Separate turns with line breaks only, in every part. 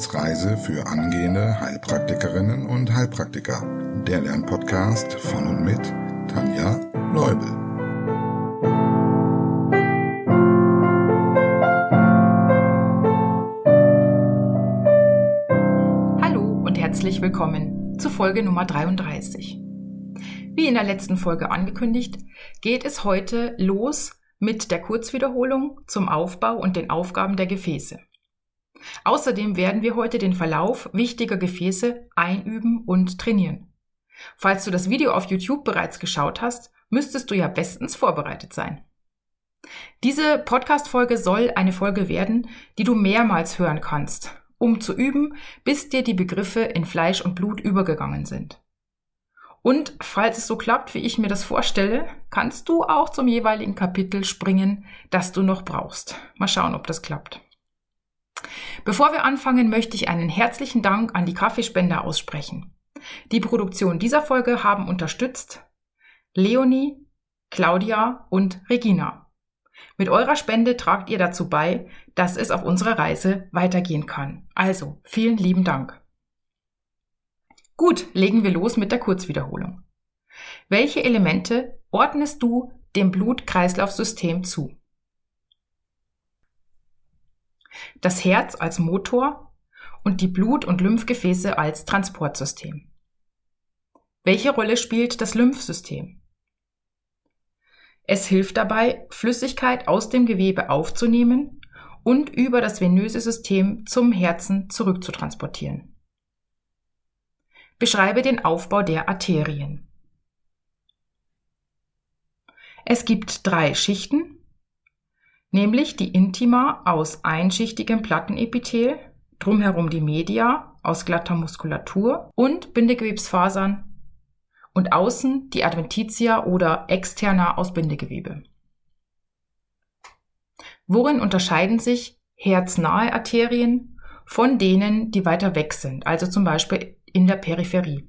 Wissensreise für angehende Heilpraktikerinnen und Heilpraktiker. Der Lernpodcast von und mit Tanja Leubel.
Hallo und herzlich willkommen zu Folge Nummer 33. Wie in der letzten Folge angekündigt, geht es heute los mit der Kurzwiederholung zum Aufbau und den Aufgaben der Gefäße. Außerdem werden wir heute den Verlauf wichtiger Gefäße einüben und trainieren. Falls du das Video auf YouTube bereits geschaut hast, müsstest du ja bestens vorbereitet sein. Diese Podcast-Folge soll eine Folge werden, die du mehrmals hören kannst, um zu üben, bis dir die Begriffe in Fleisch und Blut übergegangen sind. Und falls es so klappt, wie ich mir das vorstelle, kannst du auch zum jeweiligen Kapitel springen, das du noch brauchst. Mal schauen, ob das klappt. Bevor wir anfangen, möchte ich einen herzlichen Dank an die Kaffeespender aussprechen. Die Produktion dieser Folge haben unterstützt Leonie, Claudia und Regina. Mit eurer Spende tragt ihr dazu bei, dass es auf unserer Reise weitergehen kann. Also, vielen lieben Dank. Gut, legen wir los mit der Kurzwiederholung. Welche Elemente ordnest du dem Blutkreislaufsystem zu? Das Herz als Motor und die Blut- und Lymphgefäße als Transportsystem. Welche Rolle spielt das Lymphsystem? Es hilft dabei, Flüssigkeit aus dem Gewebe aufzunehmen und über das venöse System zum Herzen zurückzutransportieren. Beschreibe den Aufbau der Arterien. Es gibt drei Schichten nämlich die Intima aus einschichtigem Plattenepithel, drumherum die Media aus glatter Muskulatur und Bindegewebsfasern und außen die Adventitia oder externa aus Bindegewebe. Worin unterscheiden sich herznahe Arterien von denen, die weiter weg sind, also zum Beispiel in der Peripherie?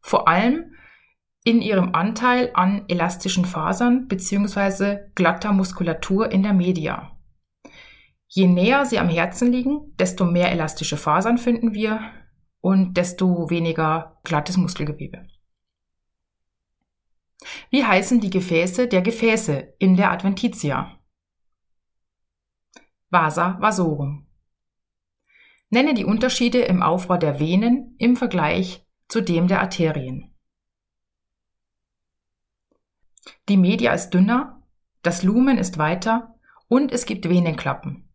Vor allem in ihrem Anteil an elastischen Fasern bzw. glatter Muskulatur in der Media. Je näher sie am Herzen liegen, desto mehr elastische Fasern finden wir und desto weniger glattes Muskelgewebe. Wie heißen die Gefäße der Gefäße in der Adventitia? Vasa vasorum. Nenne die Unterschiede im Aufbau der Venen im Vergleich zu dem der Arterien. Die Media ist dünner, das Lumen ist weiter und es gibt Venenklappen.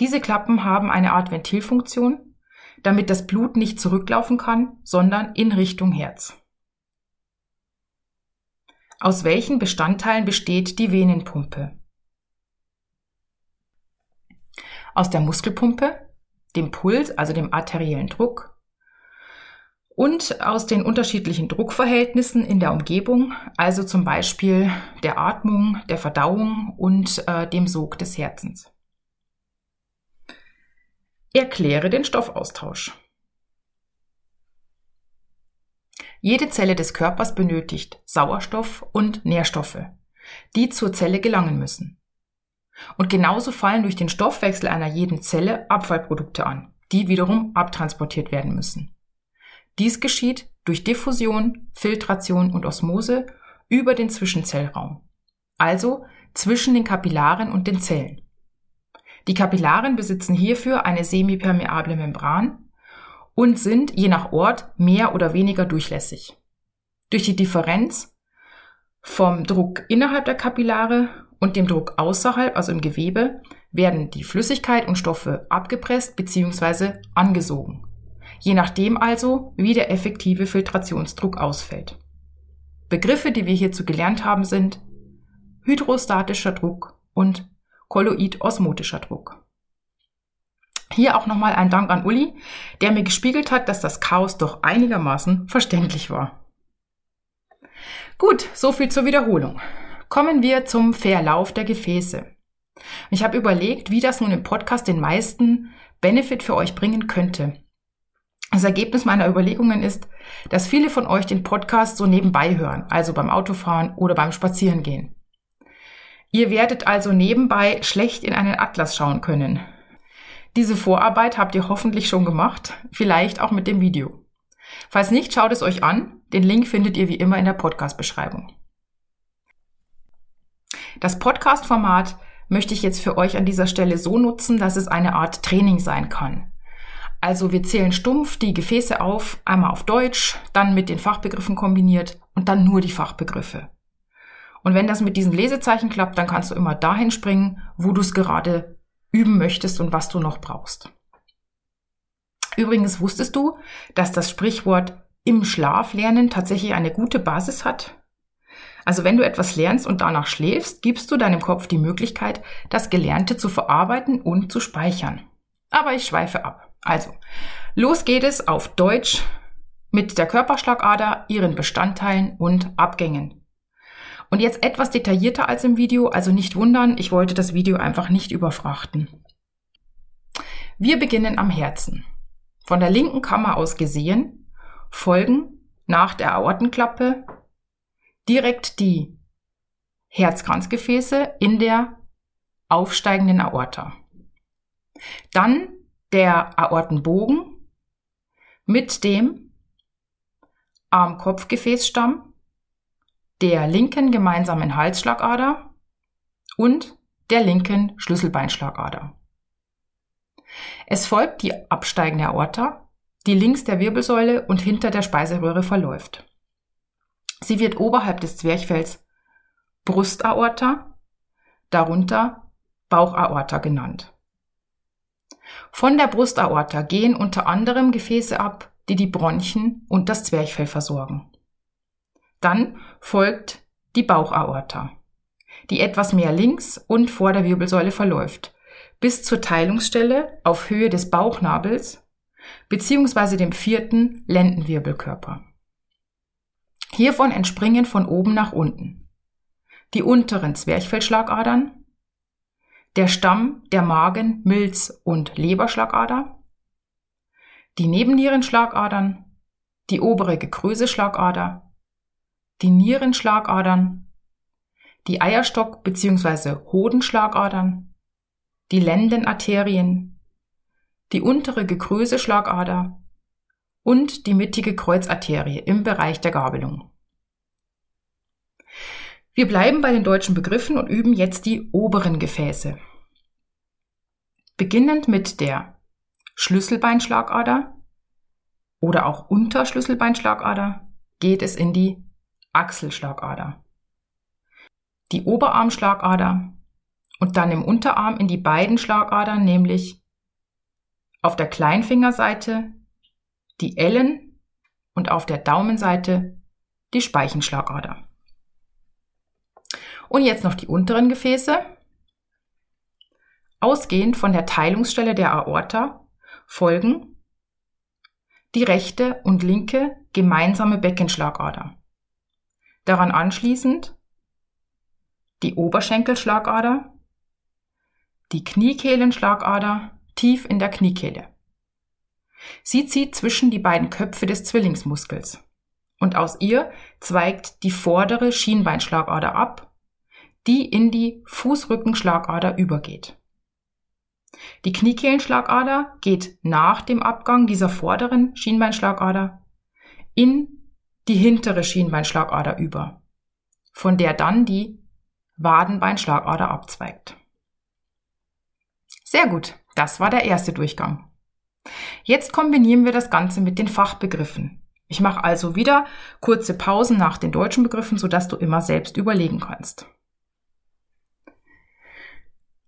Diese Klappen haben eine Art Ventilfunktion, damit das Blut nicht zurücklaufen kann, sondern in Richtung Herz. Aus welchen Bestandteilen besteht die Venenpumpe? Aus der Muskelpumpe, dem Puls, also dem arteriellen Druck, und aus den unterschiedlichen Druckverhältnissen in der Umgebung, also zum Beispiel der Atmung, der Verdauung und äh, dem Sog des Herzens. Erkläre den Stoffaustausch. Jede Zelle des Körpers benötigt Sauerstoff und Nährstoffe, die zur Zelle gelangen müssen. Und genauso fallen durch den Stoffwechsel einer jeden Zelle Abfallprodukte an, die wiederum abtransportiert werden müssen. Dies geschieht durch Diffusion, Filtration und Osmose über den Zwischenzellraum, also zwischen den Kapillaren und den Zellen. Die Kapillaren besitzen hierfür eine semipermeable Membran und sind je nach Ort mehr oder weniger durchlässig. Durch die Differenz vom Druck innerhalb der Kapillare und dem Druck außerhalb, also im Gewebe, werden die Flüssigkeit und Stoffe abgepresst bzw. angesogen je nachdem also, wie der effektive Filtrationsdruck ausfällt. Begriffe, die wir hierzu gelernt haben, sind hydrostatischer Druck und kolloid-osmotischer Druck. Hier auch nochmal ein Dank an Uli, der mir gespiegelt hat, dass das Chaos doch einigermaßen verständlich war. Gut, so viel zur Wiederholung. Kommen wir zum Verlauf der Gefäße. Ich habe überlegt, wie das nun im Podcast den meisten Benefit für euch bringen könnte. Das Ergebnis meiner Überlegungen ist, dass viele von euch den Podcast so nebenbei hören, also beim Autofahren oder beim Spazierengehen. Ihr werdet also nebenbei schlecht in einen Atlas schauen können. Diese Vorarbeit habt ihr hoffentlich schon gemacht, vielleicht auch mit dem Video. Falls nicht, schaut es euch an. Den Link findet ihr wie immer in der Podcast-Beschreibung. Das Podcast-Format möchte ich jetzt für euch an dieser Stelle so nutzen, dass es eine Art Training sein kann. Also wir zählen stumpf die Gefäße auf, einmal auf Deutsch, dann mit den Fachbegriffen kombiniert und dann nur die Fachbegriffe. Und wenn das mit diesen Lesezeichen klappt, dann kannst du immer dahin springen, wo du es gerade üben möchtest und was du noch brauchst. Übrigens wusstest du, dass das Sprichwort im Schlaf lernen tatsächlich eine gute Basis hat? Also wenn du etwas lernst und danach schläfst, gibst du deinem Kopf die Möglichkeit, das Gelernte zu verarbeiten und zu speichern. Aber ich schweife ab. Also, los geht es auf Deutsch mit der Körperschlagader, ihren Bestandteilen und Abgängen. Und jetzt etwas detaillierter als im Video, also nicht wundern, ich wollte das Video einfach nicht überfrachten. Wir beginnen am Herzen. Von der linken Kammer aus gesehen folgen nach der Aortenklappe direkt die Herzkranzgefäße in der aufsteigenden Aorta. Dann der Aortenbogen mit dem Arm-Kopf-Gefäßstamm, der linken gemeinsamen Halsschlagader und der linken Schlüsselbeinschlagader. Es folgt die absteigende Aorta, die links der Wirbelsäule und hinter der Speiseröhre verläuft. Sie wird oberhalb des Zwerchfells Brustaorta, darunter Bauchaorta genannt. Von der Brustaorta gehen unter anderem Gefäße ab, die die Bronchien und das Zwerchfell versorgen. Dann folgt die Bauchaorta, die etwas mehr links und vor der Wirbelsäule verläuft, bis zur Teilungsstelle auf Höhe des Bauchnabels beziehungsweise dem vierten Lendenwirbelkörper. Hiervon entspringen von oben nach unten die unteren Zwerchfellschlagadern, der Stamm der Magen-, Milz- und Leberschlagader, die Nebennierenschlagadern, die obere Gekröseschlagader, die Nierenschlagadern, die Eierstock- bzw. Hodenschlagadern, die Lendenarterien, die untere Gekröseschlagader und die mittige Kreuzarterie im Bereich der Gabelung. Wir bleiben bei den deutschen Begriffen und üben jetzt die oberen Gefäße. Beginnend mit der Schlüsselbeinschlagader oder auch Unterschlüsselbeinschlagader geht es in die Achselschlagader, die Oberarmschlagader und dann im Unterarm in die beiden Schlagadern, nämlich auf der Kleinfingerseite die Ellen und auf der Daumenseite die Speichenschlagader. Und jetzt noch die unteren Gefäße. Ausgehend von der Teilungsstelle der Aorta folgen die rechte und linke gemeinsame Beckenschlagader. Daran anschließend die Oberschenkelschlagader, die Kniekehlenschlagader tief in der Kniekehle. Sie zieht zwischen die beiden Köpfe des Zwillingsmuskels und aus ihr zweigt die vordere Schienbeinschlagader ab die in die Fußrückenschlagader übergeht. Die Kniekehlenschlagader geht nach dem Abgang dieser vorderen Schienbeinschlagader in die hintere Schienbeinschlagader über, von der dann die Wadenbeinschlagader abzweigt. Sehr gut, das war der erste Durchgang. Jetzt kombinieren wir das Ganze mit den Fachbegriffen. Ich mache also wieder kurze Pausen nach den deutschen Begriffen, sodass du immer selbst überlegen kannst.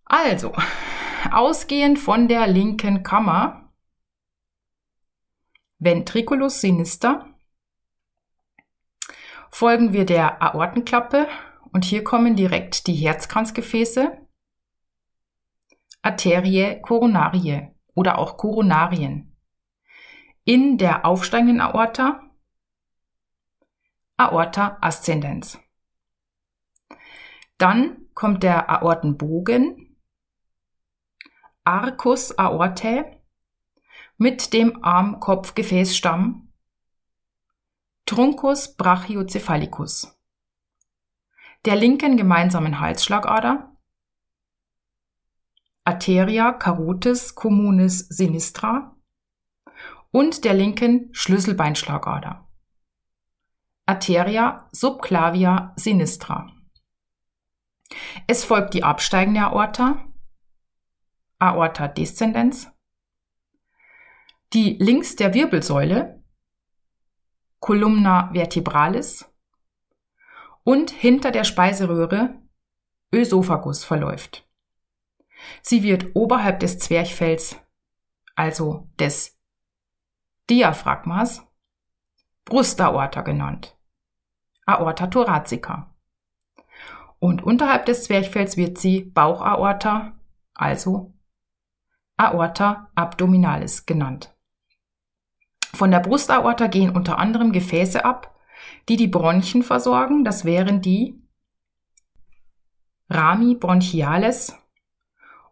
Also, ausgehend von der linken Kammer, Ventriculus sinister, folgen wir der Aortenklappe und hier kommen direkt die Herzkranzgefäße, Arterie coronarie oder auch Koronarien. In der aufsteigenden Aorta, Aorta ascendens. Dann kommt der Aortenbogen Arcus aortae mit dem Arm-Kopf-Gefäßstamm Truncus brachiocephalicus, der linken gemeinsamen Halsschlagader, Arteria carotis communis sinistra und der linken Schlüsselbeinschlagader. Arteria subclavia sinistra. Es folgt die absteigende Aorta, Aorta descendens, die links der Wirbelsäule, Columna vertebralis, und hinter der Speiseröhre, Ösophagus, verläuft. Sie wird oberhalb des Zwerchfells, also des Diaphragmas, Brustaorta genannt, Aorta thoracica. Und unterhalb des Zwerchfells wird sie Bauchaorta, also Aorta abdominalis genannt. Von der Brustaorta gehen unter anderem Gefäße ab, die die Bronchien versorgen. Das wären die Rami bronchiales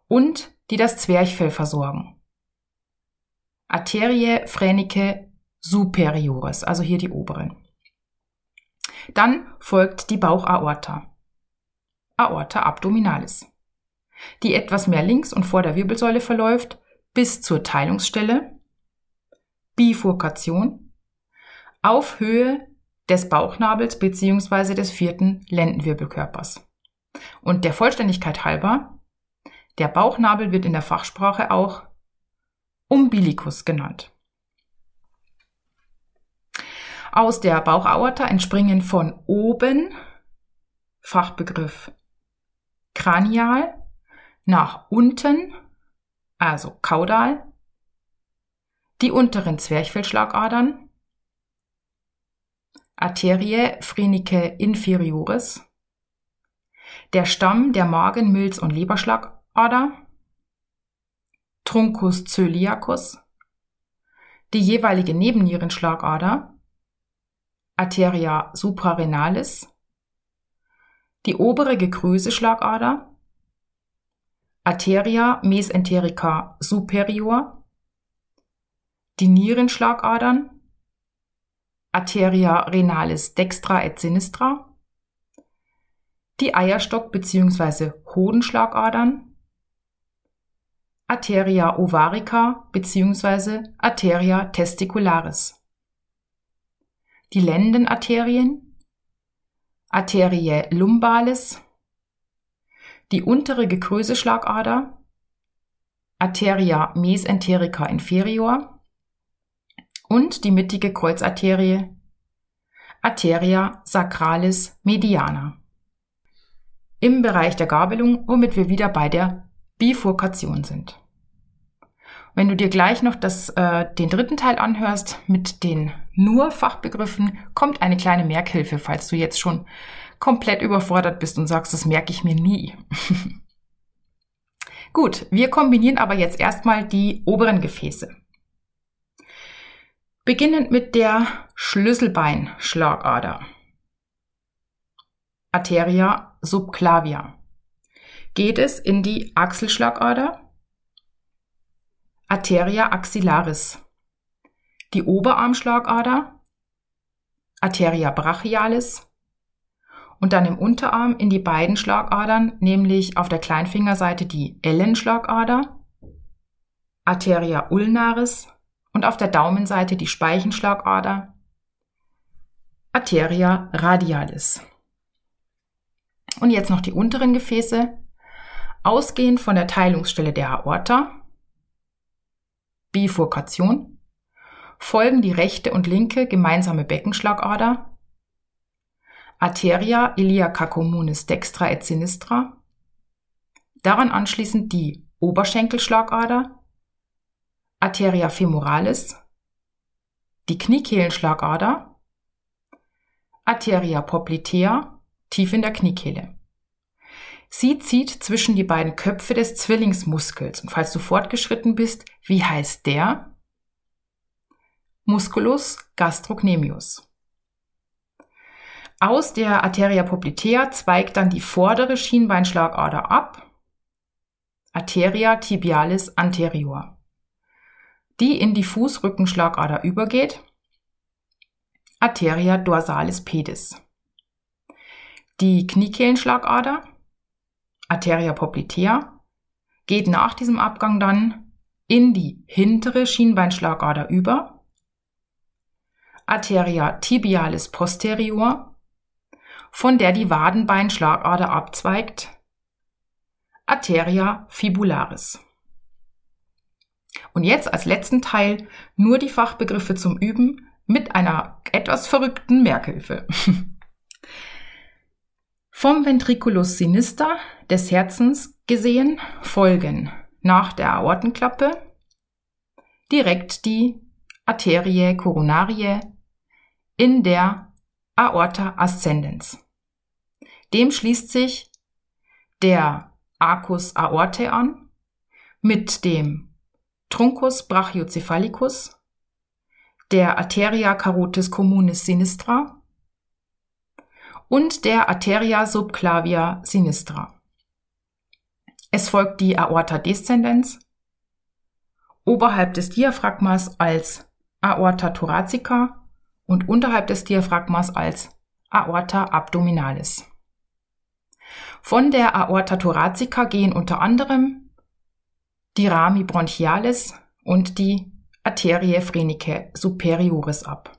und die das Zwerchfell versorgen. Arterie phrenica superiores, also hier die oberen. Dann folgt die Bauchaorta. Aorta abdominalis, die etwas mehr links und vor der Wirbelsäule verläuft bis zur Teilungsstelle, Bifurkation, auf Höhe des Bauchnabels bzw. des vierten Lendenwirbelkörpers. Und der Vollständigkeit halber, der Bauchnabel wird in der Fachsprache auch Umbilicus genannt. Aus der Bauchaorta entspringen von oben, Fachbegriff kranial, nach unten, also kaudal, die unteren Zwerchfellschlagadern, Arterie phrenicae inferiores, der Stamm der Magen-, Milz- und Leberschlagader, Truncus coeliacus, die jeweilige Nebennierenschlagader, Arteria suprarenalis, die obere Gegrößeschlagader, Arteria mesenterica superior, die Nierenschlagadern, Arteria renalis dextra et sinistra, die Eierstock- bzw. Hodenschlagadern, Arteria ovarica bzw. Arteria testicularis, die Lendenarterien, Arterie lumbalis, die untere Gegrößeschlagader, Arteria mesenterica inferior und die mittige Kreuzarterie, Arteria sacralis mediana. Im Bereich der Gabelung, womit wir wieder bei der Bifurkation sind. Wenn du dir gleich noch das, äh, den dritten Teil anhörst mit den nur Fachbegriffen, kommt eine kleine Merkhilfe, falls du jetzt schon komplett überfordert bist und sagst, das merke ich mir nie. Gut, wir kombinieren aber jetzt erstmal die oberen Gefäße. Beginnend mit der Schlüsselbeinschlagader. Arteria subclavia. Geht es in die Achselschlagader Arteria axillaris, die Oberarmschlagader, Arteria brachialis und dann im Unterarm in die beiden Schlagadern, nämlich auf der Kleinfingerseite die Ellenschlagader, Arteria ulnaris und auf der Daumenseite die Speichenschlagader, Arteria radialis. Und jetzt noch die unteren Gefäße. Ausgehend von der Teilungsstelle der Aorta Bifurkation. Folgen die rechte und linke gemeinsame Beckenschlagader, Arteria iliaca communis dextra et sinistra, daran anschließend die Oberschenkelschlagader, Arteria femoralis, die Kniekehlenschlagader, Arteria poplitea, tief in der Kniekehle. Sie zieht zwischen die beiden Köpfe des Zwillingsmuskels. Und falls du fortgeschritten bist, wie heißt der? Musculus gastrocnemius. Aus der Arteria poplitea zweigt dann die vordere Schienbeinschlagader ab, Arteria tibialis anterior, die in die Fußrückenschlagader übergeht, Arteria dorsalis pedis. Die Kniekehlenschlagader Arteria poplitea, geht nach diesem Abgang dann in die hintere Schienbeinschlagader über, Arteria tibialis posterior, von der die Wadenbeinschlagader abzweigt, Arteria fibularis. Und jetzt als letzten Teil nur die Fachbegriffe zum Üben mit einer etwas verrückten Merkhilfe. Vom Ventriculus sinister des Herzens gesehen folgen nach der Aortenklappe direkt die Arterie coronarie in der Aorta ascendens. Dem schließt sich der Arcus aortae an mit dem Truncus brachiocephalicus, der Arteria carotis communis sinistra und der Arteria subclavia sinistra. Es folgt die Aorta descendens oberhalb des Diaphragmas als Aorta thoracica und unterhalb des Diaphragmas als Aorta abdominalis. Von der Aorta thoracica gehen unter anderem die Rami bronchialis und die Arterie phrenicae superioris ab.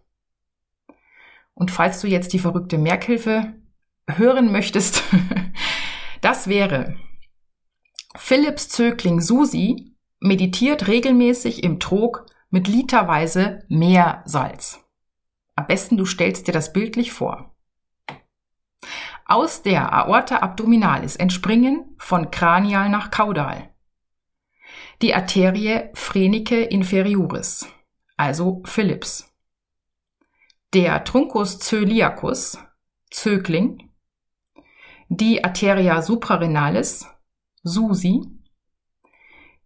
Und falls du jetzt die verrückte Merkhilfe hören möchtest, das wäre Philipps Zögling Susi meditiert regelmäßig im Trog mit literweise Meersalz. Am besten du stellst dir das bildlich vor. Aus der Aorta abdominalis entspringen von Kranial nach Kaudal die Arterie phrenicae inferioris, also Philipps der Truncus coeliacus, Zögling, die Arteria suprarenalis, SUSI,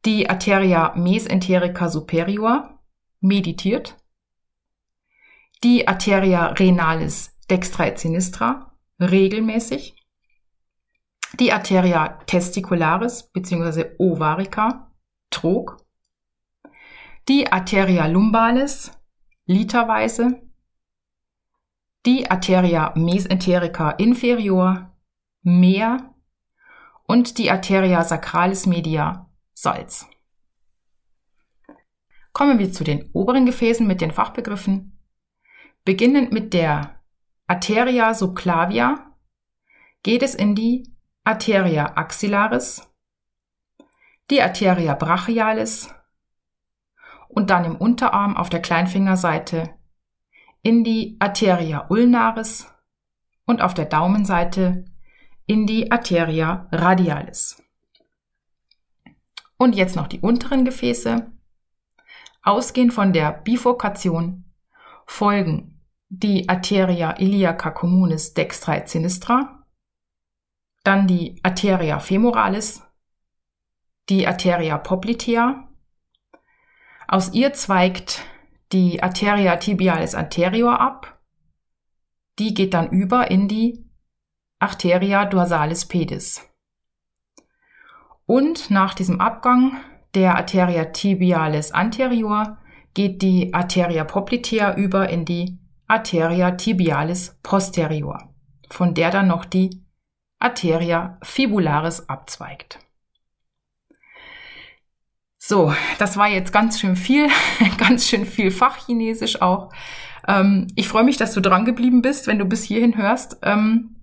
die Arteria mesenterica superior, meditiert, die Arteria renalis dextra et sinistra, regelmäßig, die Arteria testicularis bzw. ovarica, trog, die Arteria lumbalis, literweise, die Arteria mesenterica inferior, mehr und die Arteria sacralis media, Salz. Kommen wir zu den oberen Gefäßen mit den Fachbegriffen. Beginnend mit der Arteria subclavia geht es in die Arteria axillaris, die Arteria brachialis und dann im Unterarm auf der Kleinfingerseite in die Arteria ulnaris und auf der Daumenseite in die Arteria radialis. Und jetzt noch die unteren Gefäße. Ausgehend von der Bifurkation folgen die Arteria iliaca communis dextra et sinistra, dann die Arteria femoralis, die Arteria poplitea. Aus ihr zweigt die Arteria tibialis anterior ab. Die geht dann über in die Arteria dorsalis pedis. Und nach diesem Abgang der Arteria tibialis anterior geht die Arteria poplitea über in die Arteria tibialis posterior, von der dann noch die Arteria fibularis abzweigt. So, das war jetzt ganz schön viel, ganz schön viel Fachchinesisch auch. Ähm, ich freue mich, dass du dran geblieben bist, wenn du bis hierhin hörst. Ähm,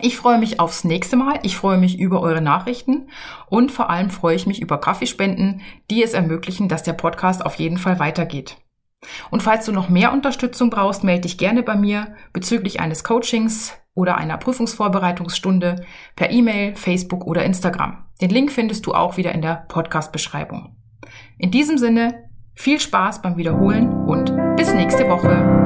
ich freue mich aufs nächste Mal. Ich freue mich über eure Nachrichten und vor allem freue ich mich über Kaffeespenden, die es ermöglichen, dass der Podcast auf jeden Fall weitergeht. Und falls du noch mehr Unterstützung brauchst, melde dich gerne bei mir bezüglich eines Coachings oder einer Prüfungsvorbereitungsstunde per E-Mail, Facebook oder Instagram. Den Link findest du auch wieder in der Podcast-Beschreibung. In diesem Sinne, viel Spaß beim Wiederholen und bis nächste Woche.